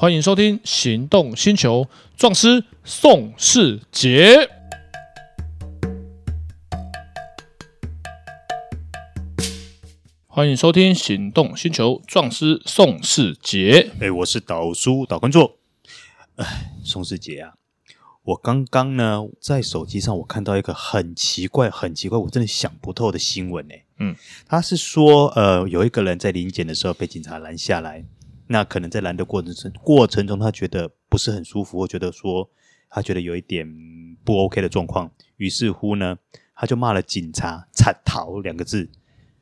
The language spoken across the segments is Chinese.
欢迎收听《行动星球》，壮师宋世杰。欢迎收听《行动星球》，壮师宋世杰。哎，我是导叔导观众。哎，宋世杰啊，我刚刚呢在手机上我看到一个很奇怪、很奇怪，我真的想不透的新闻呢。嗯，他是说，呃，有一个人在临检的时候被警察拦下来。那可能在拦的过程中，过程中他觉得不是很舒服，或觉得说他觉得有一点不 OK 的状况，于是乎呢，他就骂了警察“惨逃”两个字，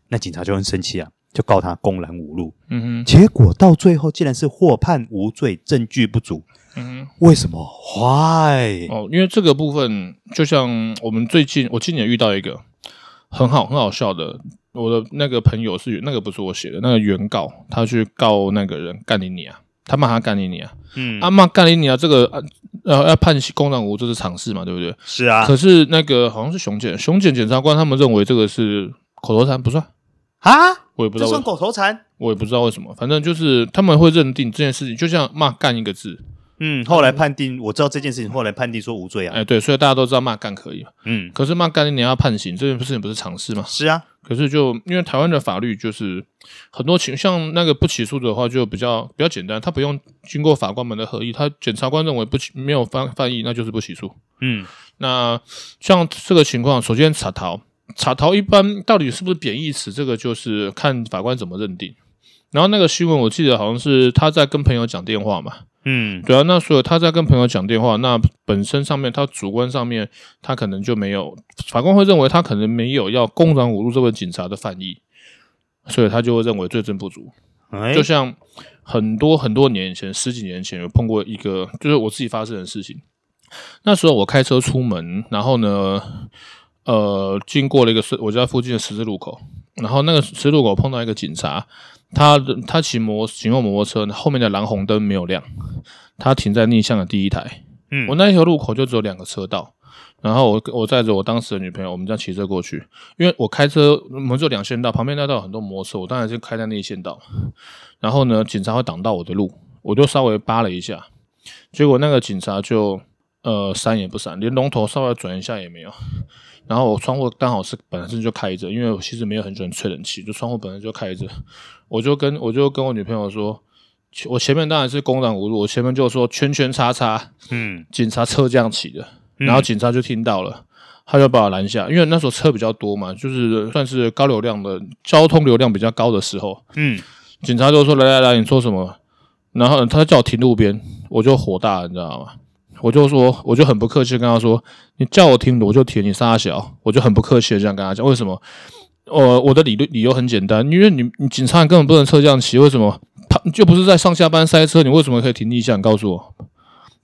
那警察就很生气啊，就告他公然侮辱。嗯哼，结果到最后竟然是获判无罪，证据不足。嗯哼，为什么？Why？哦，因为这个部分就像我们最近，我今年遇到一个很好很好笑的。我的那个朋友是那个不是我写的那个原告，他去告那个人干你你啊，他骂他干你你啊，嗯，啊骂干你你啊，这个呃要判公然侮辱，这是常事嘛，对不对？是啊。可是那个好像是熊检，熊检检察官他们认为这个是口头禅，不算啊，我也不知道，这算口头禅，我也不知道为什么，反正就是他们会认定这件事情，就像骂干一个字。嗯，后来判定我知道这件事情，后来判定说无罪啊。哎，对，所以大家都知道骂干可以嘛。嗯，可是骂干你要判刑，这件事情不是常事吗？是啊。可是就因为台湾的法律就是很多情，像那个不起诉的话就比较比较简单，他不用经过法官们的合议，他检察官认为不起没有犯犯意，那就是不起诉。嗯，那像这个情况，首先查逃，查逃一般到底是不是贬义词，这个就是看法官怎么认定。然后那个新闻我记得好像是他在跟朋友讲电话嘛。嗯，对啊，那所以他在跟朋友讲电话，那本身上面他主观上面他可能就没有，法官会认为他可能没有要公然侮辱这位警察的犯意，所以他就会认为罪证不足。欸、就像很多很多年以前，十几年前有碰过一个，就是我自己发生的事情。那时候我开车出门，然后呢，呃，经过了一个我家附近的十字路口，然后那个十字路口碰到一个警察。他他骑摩骑摩托车，后面的蓝红灯没有亮，他停在逆向的第一台。嗯，我那一条路口就只有两个车道，然后我我载着我当时的女朋友，我们这样骑车过去。因为我开车，我们就两线道，旁边那道有很多摩托车，我当然是开在内线道。然后呢，警察会挡到我的路，我就稍微扒了一下，结果那个警察就呃闪也不闪，连龙头稍微转一下也没有。然后我窗户刚好是本身就开着，因为我其实没有很喜欢吹冷气，就窗户本身就开着。我就跟我就跟我女朋友说，我前面当然是公然侮辱，我前面就说圈圈叉叉，嗯，警察车这样骑的，然后警察就听到了，他就把我拦下，因为那时候车比较多嘛，就是算是高流量的交通流量比较高的时候，嗯，警察就说来来来，你说什么？然后他叫我停路边，我就火大了，你知道吗？我就说，我就很不客气跟他说，你叫我停我就停，你撒小，我就很不客气的这样跟他讲，为什么？我我的理论理由很简单，因为你你警察根本不能车这样骑，为什么？他就不是在上下班塞车，你为什么可以停逆向？告诉我。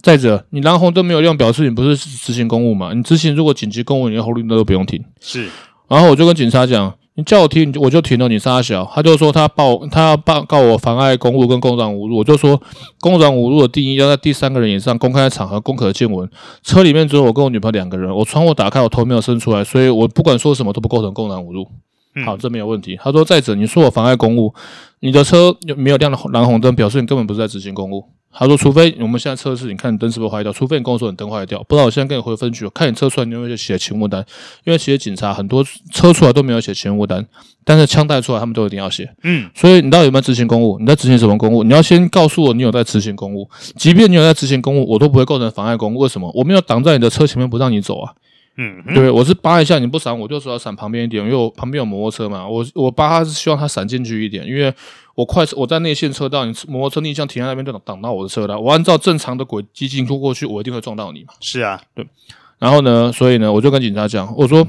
再者，你蓝红灯没有亮，表示你不是执行公务嘛？你执行如果紧急公务，你连红绿灯都不用停。是。然后我就跟警察讲，你叫我停，我就停了。你杀小，他就说他报他要报告我妨碍公务跟公然侮辱。我就说，公然侮辱的定义要在第三个人以上公开场合公可见闻。车里面只有我跟我女朋友两个人，我窗户打开，我头没有伸出来，所以我不管说什么都不构成公然侮辱。好，这没有问题。他说：“再者，你说我妨碍公务，你的车没有亮的蓝红灯，表示你根本不是在执行公务。”他说：“除非我们现在测试，你看你灯是不是坏掉？除非你跟我说你灯坏掉，不然我现在跟你回分局，看你测出来你有没有写勤务单。因为其实警察很多车出来都没有写勤务单，但是枪带出来他们都一定要写。嗯，所以你到底有没有执行公务？你在执行什么公务？你要先告诉我你有在执行公务。即便你有在执行公务，我都不会构成妨碍公务。为什么？我没有挡在你的车前面不让你走啊。”嗯，对，我是扒一下你不闪，我就说要闪旁边一点，因为我旁边有摩托车嘛。我我扒他是希望他闪进去一点，因为我快我在内线车道，你摩托车逆向停在那边就挡挡到我的车了。我按照正常的轨迹进出过去，我一定会撞到你嘛。是啊，对。然后呢，所以呢，我就跟警察讲，我说。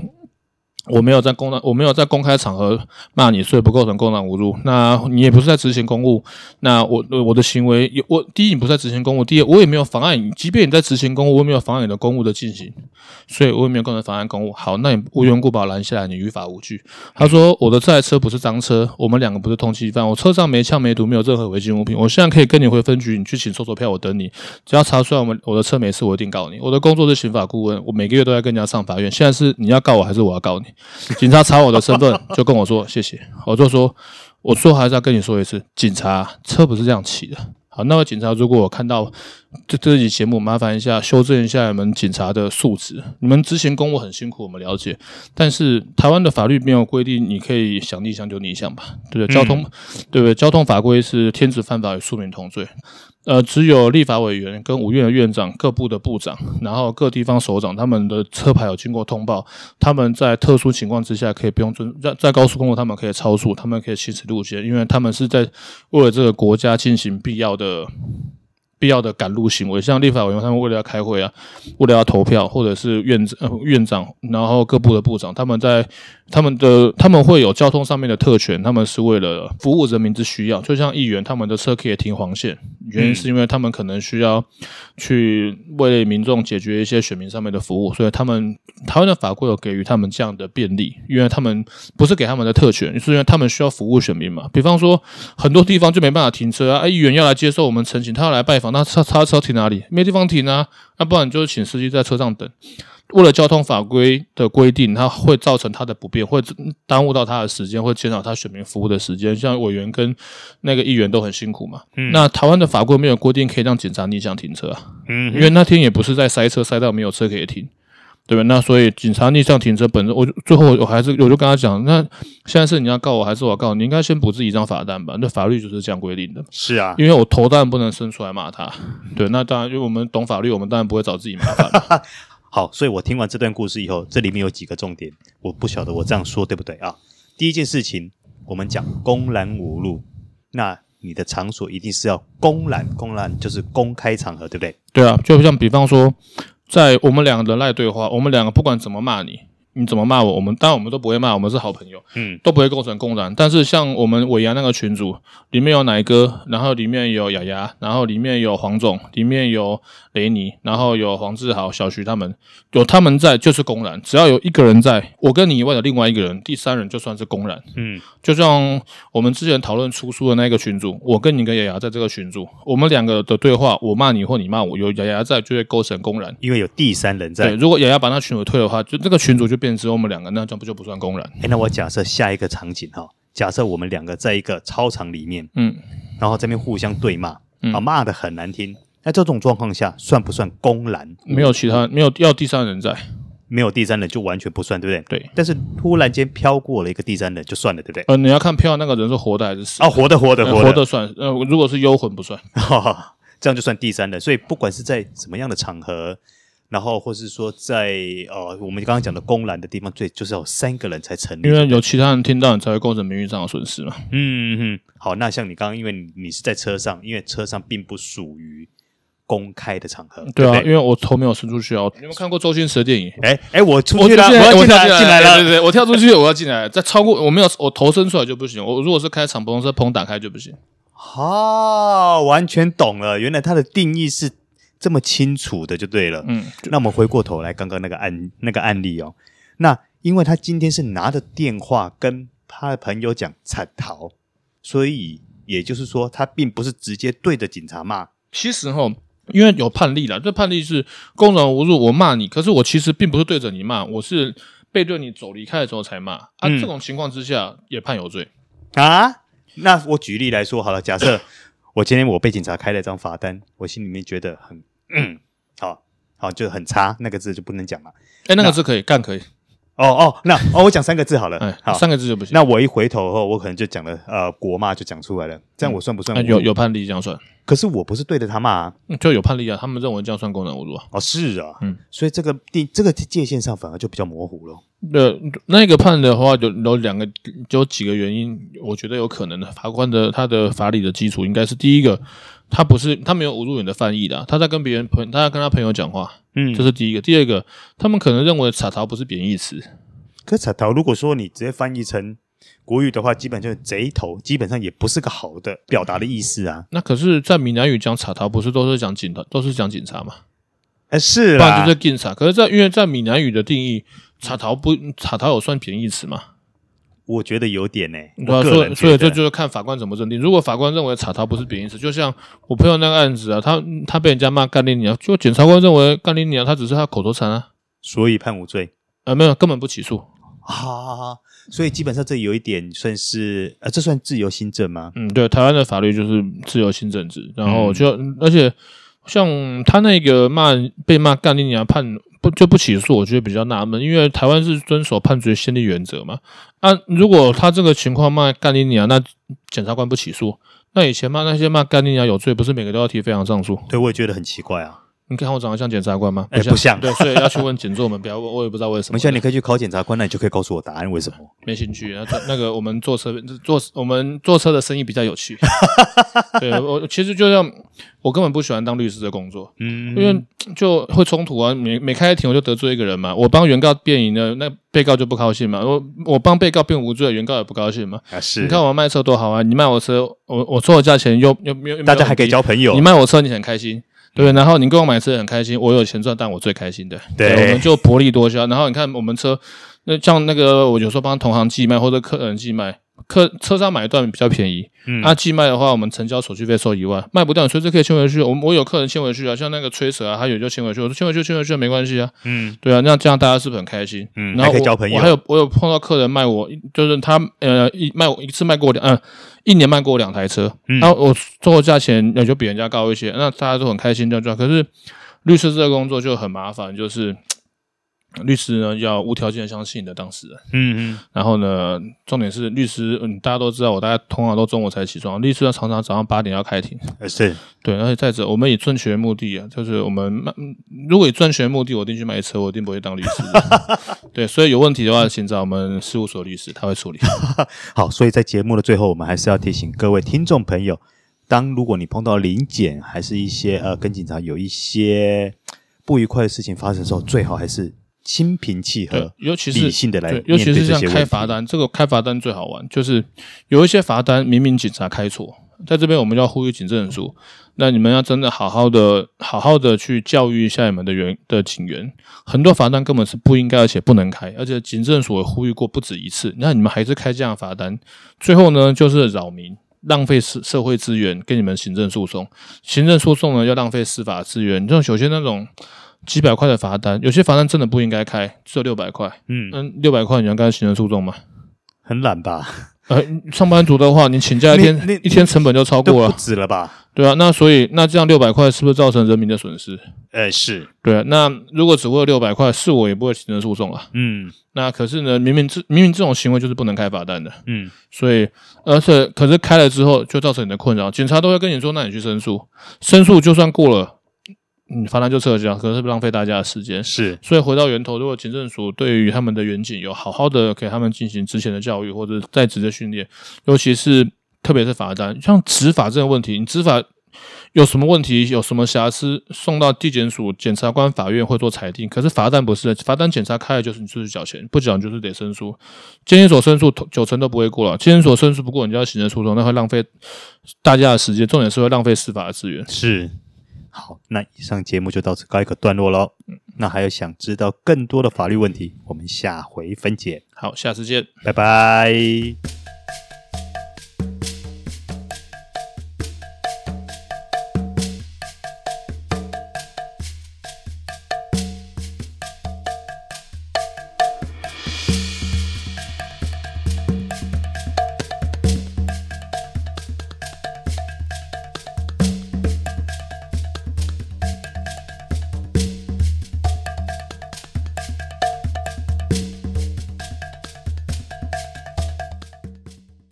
我没有在公然，我没有在公开场合骂你，所以不构成公然侮辱。那你也不是在执行公务，那我我的行为，我第一你不是在执行公务，第二我也没有妨碍你。即便你在执行公务，我也没有妨碍你的公务的进行，所以我也没有构成妨碍公务。好，那你无缘故把我拦下来，你于法无据。他说我的这台车不是赃车，我们两个不是通缉犯，我车上没枪没毒，没有任何违禁物品。我现在可以跟你回分局，你去请搜索票，我等你。只要查出来我们我的车没事，我一定告你。我的工作是刑法顾问，我每个月都在跟人家上法院。现在是你要告我还是我要告你？警察查我的身份，就跟我说谢谢。我就说，我说还是要跟你说一次，警察车不是这样骑的。好，那位警察，如果我看到这这集节目，麻烦一下修正一下你们警察的素质。你们执行公务很辛苦，我们了解。但是台湾的法律没有规定你可以想逆向就逆向吧？对不对？交通，嗯、对不对？交通法规是天子犯法与庶民同罪。呃，只有立法委员跟五院的院长、各部的部长，然后各地方首长，他们的车牌有经过通报，他们在特殊情况之下可以不用遵在在高速公路，他们可以超速，他们可以行驶路线，因为他们是在为了这个国家进行必要的。必要的赶路行为，像立法委员他们为了要开会啊，为了要投票，或者是院长、呃、院长，然后各部的部长，他们在他们的他们会有交通上面的特权，他们是为了服务人民之需要。就像议员，他们的车可以停黄线，原因是因为他们可能需要去为民众解决一些选民上面的服务，所以他们台湾的法规有给予他们这样的便利，因为他们不是给他们的特权，是因为他们需要服务选民嘛。比方说，很多地方就没办法停车啊，议员要来接受我们陈情，他要来拜访。那他他车停哪里？没地方停啊！那不然就是请司机在车上等。为了交通法规的规定，它会造成他的不便，会耽误到他的时间，会减少他选民服务的时间。像委员跟那个议员都很辛苦嘛。嗯。那台湾的法规没有规定可以让警察逆向停车啊。嗯。因为那天也不是在塞车，塞到没有车可以停。对吧？那所以警察逆向停车本身，我最后我还是我就跟他讲，那现在是你要告我还是我告你？应该先补自己一张罚单吧？那法律就是这样规定的。是啊，因为我头当然不能伸出来骂他。对，那当然，因为我们懂法律，我们当然不会找自己麻烦。好，所以我听完这段故事以后，这里面有几个重点，我不晓得我这样说对不对啊？第一件事情，我们讲公然侮辱，那你的场所一定是要公然，公然就是公开场合，对不对？对啊，就像比方说。在我们两个人赖对话，我们两个不管怎么骂你，你怎么骂我，我们当然我们都不会骂，我们是好朋友，嗯，都不会构成公然。但是像我们尾牙那个群组，里面有奶哥，然后里面有雅雅，然后里面有黄总，里面有。雷尼，然后有黄志豪、小徐他们，有他们在就是公然，只要有一个人在，我跟你以外的另外一个人，第三人就算是公然。嗯，就像我们之前讨论出书的那个群组，我跟你跟雅雅在这个群组，我们两个的对话，我骂你或你骂我，有雅雅在就会构成公然，因为有第三人在。对，如果雅雅把那群组退的话，就这个群组就变成只有我们两个，那这样不就不算公然？哎，那我假设下一个场景哈，假设我们两个在一个操场里面，嗯，然后这边互相对骂，嗯、啊，骂的很难听。那这种状况下，算不算公然？没有其他，没有要第三人在，没有第三人就完全不算，对不对？对。但是突然间飘过了一个第三人，就算了，对不对？呃，你要看飘那个人是活的还是死的？哦，活的，活的，活的，活的算。呃，如果是幽魂不算，这样就算第三人。所以不管是在什么样的场合，然后或是说在呃我们刚刚讲的公然的地方，最就是要有三个人才成立，因为有其他人听到，你才会构成名誉上的损失嘛。嗯嗯。好，那像你刚刚，因为你你是在车上，因为车上并不属于。公开的场合，对啊，因为我头没有伸出去啊。你有没有看过周星驰的电影？哎哎，我出去了，我要进来进来了，对对对，我跳出去，我要进来。在超过我没有，我头伸出来就不行。我如果是开敞篷车，棚打开就不行。好，完全懂了。原来它的定义是这么清楚的，就对了。嗯，那我们回过头来，刚刚那个案那个案例哦，那因为他今天是拿着电话跟他的朋友讲惨逃，所以也就是说，他并不是直接对着警察骂。其实哈。因为有判例了，这判例是公然侮辱，我骂你，可是我其实并不是对着你骂，我是背对你走离开的时候才骂啊。嗯、这种情况之下也判有罪啊。那我举例来说好了，假设我今天我被警察开了一张罚单，我心里面觉得很嗯，好好就很差，那个字就不能讲了。哎，那个字可以干可以。哦哦，那哦，我讲三个字好了，哎，好，三个字就不行。那我一回头后，我可能就讲了呃国骂就讲出来了，这样我算不算？有有判例这样算？可是我不是对着他骂啊，就有判例啊，他们认为这样算功能侮辱啊。哦，是啊，嗯，所以这个地这个界限上反而就比较模糊了。对，那个判的话，有有两个，就有几个原因，我觉得有可能的。法官的他的法理的基础应该是第一个，他不是他没有侮辱你的翻译的，他在跟别人朋，他在跟他朋友讲话，嗯，这是第一个。第二个，他们可能认为“贼逃”不是贬义词。可是“贼逃”如果说你直接翻译成。国语的话，基本就是贼头，基本上也不是个好的表达的意思啊。那可是，在闽南语讲贼头，不是都是讲警的，都是讲警察吗？哎，是啊，不然就是警察。可是在，在因为在闽南语的定义，贼头不贼头有算贬义词吗？我觉得有点呢、欸。对啊，所以所以这就是看法官怎么认定。如果法官认为贼头不是贬义词，就像我朋友那个案子啊，他他被人家骂干你娘，就检察官认为干你娘，他只是他口头禅啊，所以判无罪。呃，没有，根本不起诉。好好好，所以基本上这有一点算是呃，这算自由新政吗？嗯，对，台湾的法律就是自由新政制，然后就、嗯、而且像他那个骂被骂干你娘判不就不起诉，我觉得比较纳闷，因为台湾是遵守判决先例原则嘛。啊，如果他这个情况骂干你娘，那检察官不起诉，那以前骂那些骂干你娘有罪，不是每个都要提非常上诉？对，我也觉得很奇怪啊。你看我长得像检察官吗？哎、欸，不像。对，所以要去问检座们，不要问，我也不知道为什么。没事你可以去考检察官，那你就可以告诉我答案，为什么？没兴趣那。那个我们坐车坐我们坐车的生意比较有趣。对，我其实就像我根本不喜欢当律师的工作，嗯，因为就会冲突啊。每每开庭我就得罪一个人嘛。我帮原告辩赢了，那被告就不高兴嘛。我我帮被告辩无罪，原告也不高兴嘛。啊，是。你看我卖车多好啊！你卖我车，我我说的价钱又又大家还可以交朋友。你卖我车，你很开心。对，然后你跟我买车很开心，我有钱赚，但我最开心的。对，对，我们就薄利多销。然后你看我们车，那像那个，我有时候帮同行寄卖或者客人寄卖，客车商买断比较便宜。嗯，那、啊、寄卖的话，我们成交手续费收一万，卖不掉，随时可以签回去。我我有客人签回去啊，像那个吹蛇啊，他有就签回去，我说签回去，签回去没关系啊。嗯，对啊，那这样大家是不是很开心？嗯，然后我还可以交朋友。我还有我有碰到客人卖我，就是他呃一卖我一次卖过两嗯。一年卖过两台车，嗯、然后我做的价钱也就比人家高一些，那大家都很开心这样赚。可是律师这个工作就很麻烦，就是。律师呢，要无条件的相信你的当事人。嗯嗯。然后呢，重点是律师，嗯，大家都知道，我大家通常都中午才起床。律师要常常早上八点要开庭。是。对，而且再者，我们以赚钱目的啊，就是我们卖，如果以赚钱目的，我一定去买车，我一定不会当律师。对，所以有问题的话，请找我们事务所律师，他会处理。好，所以在节目的最后，我们还是要提醒各位听众朋友，当如果你碰到临检，还是一些呃跟警察有一些不愉快的事情发生的时候，最好还是。心平气和，尤其是理性的来，尤其是像开罚单，这个开罚单最好玩，就是有一些罚单明明警察开错，在这边我们要呼吁警政署，那你们要真的好好的、好好的去教育一下你们的员的警员，很多罚单根本是不应该而且不能开，而且警政署也呼吁过不止一次，那你们还是开这样的罚单，最后呢就是扰民、浪费社社会资源，跟你们行政诉讼，行政诉讼呢要浪费司法资源，就首先那种。几百块的罚单，有些罚单真的不应该开，只有六百块。嗯，嗯，六百块你要跟他行政诉讼吗？很懒吧？呃，上班族的话，你请假一天，一天成本就超过了，不止了吧？对啊，那所以那这样六百块是不是造成人民的损失？哎、欸，是对啊。那如果只为了六百块，是我也不会行政诉讼啊。嗯，那可是呢，明明这明明这种行为就是不能开罚单的。嗯，所以而且可是开了之后就造成你的困扰，警察都会跟你说，那你去申诉，申诉就算过了。嗯，罚单就撤销，可能是不浪费大家的时间。是，所以回到源头，如果警政署对于他们的远景有好好的给他们进行之前的教育，或者在职的训练，尤其是特别是罚单，像执法这个问题，你执法有什么问题，有什么瑕疵，送到地检署、检察官、法院会做裁定。可是罚单不是，罚单检查开了就是你出去缴钱，不缴就是得申诉。监所申诉九成都不会过了，监所申诉不过，你就要行政诉讼，那会浪费大家的时间，重点是会浪费司法的资源。是。好，那以上节目就到此告一个段落喽。嗯，那还有想知道更多的法律问题，我们下回分解。好，下次见，拜拜。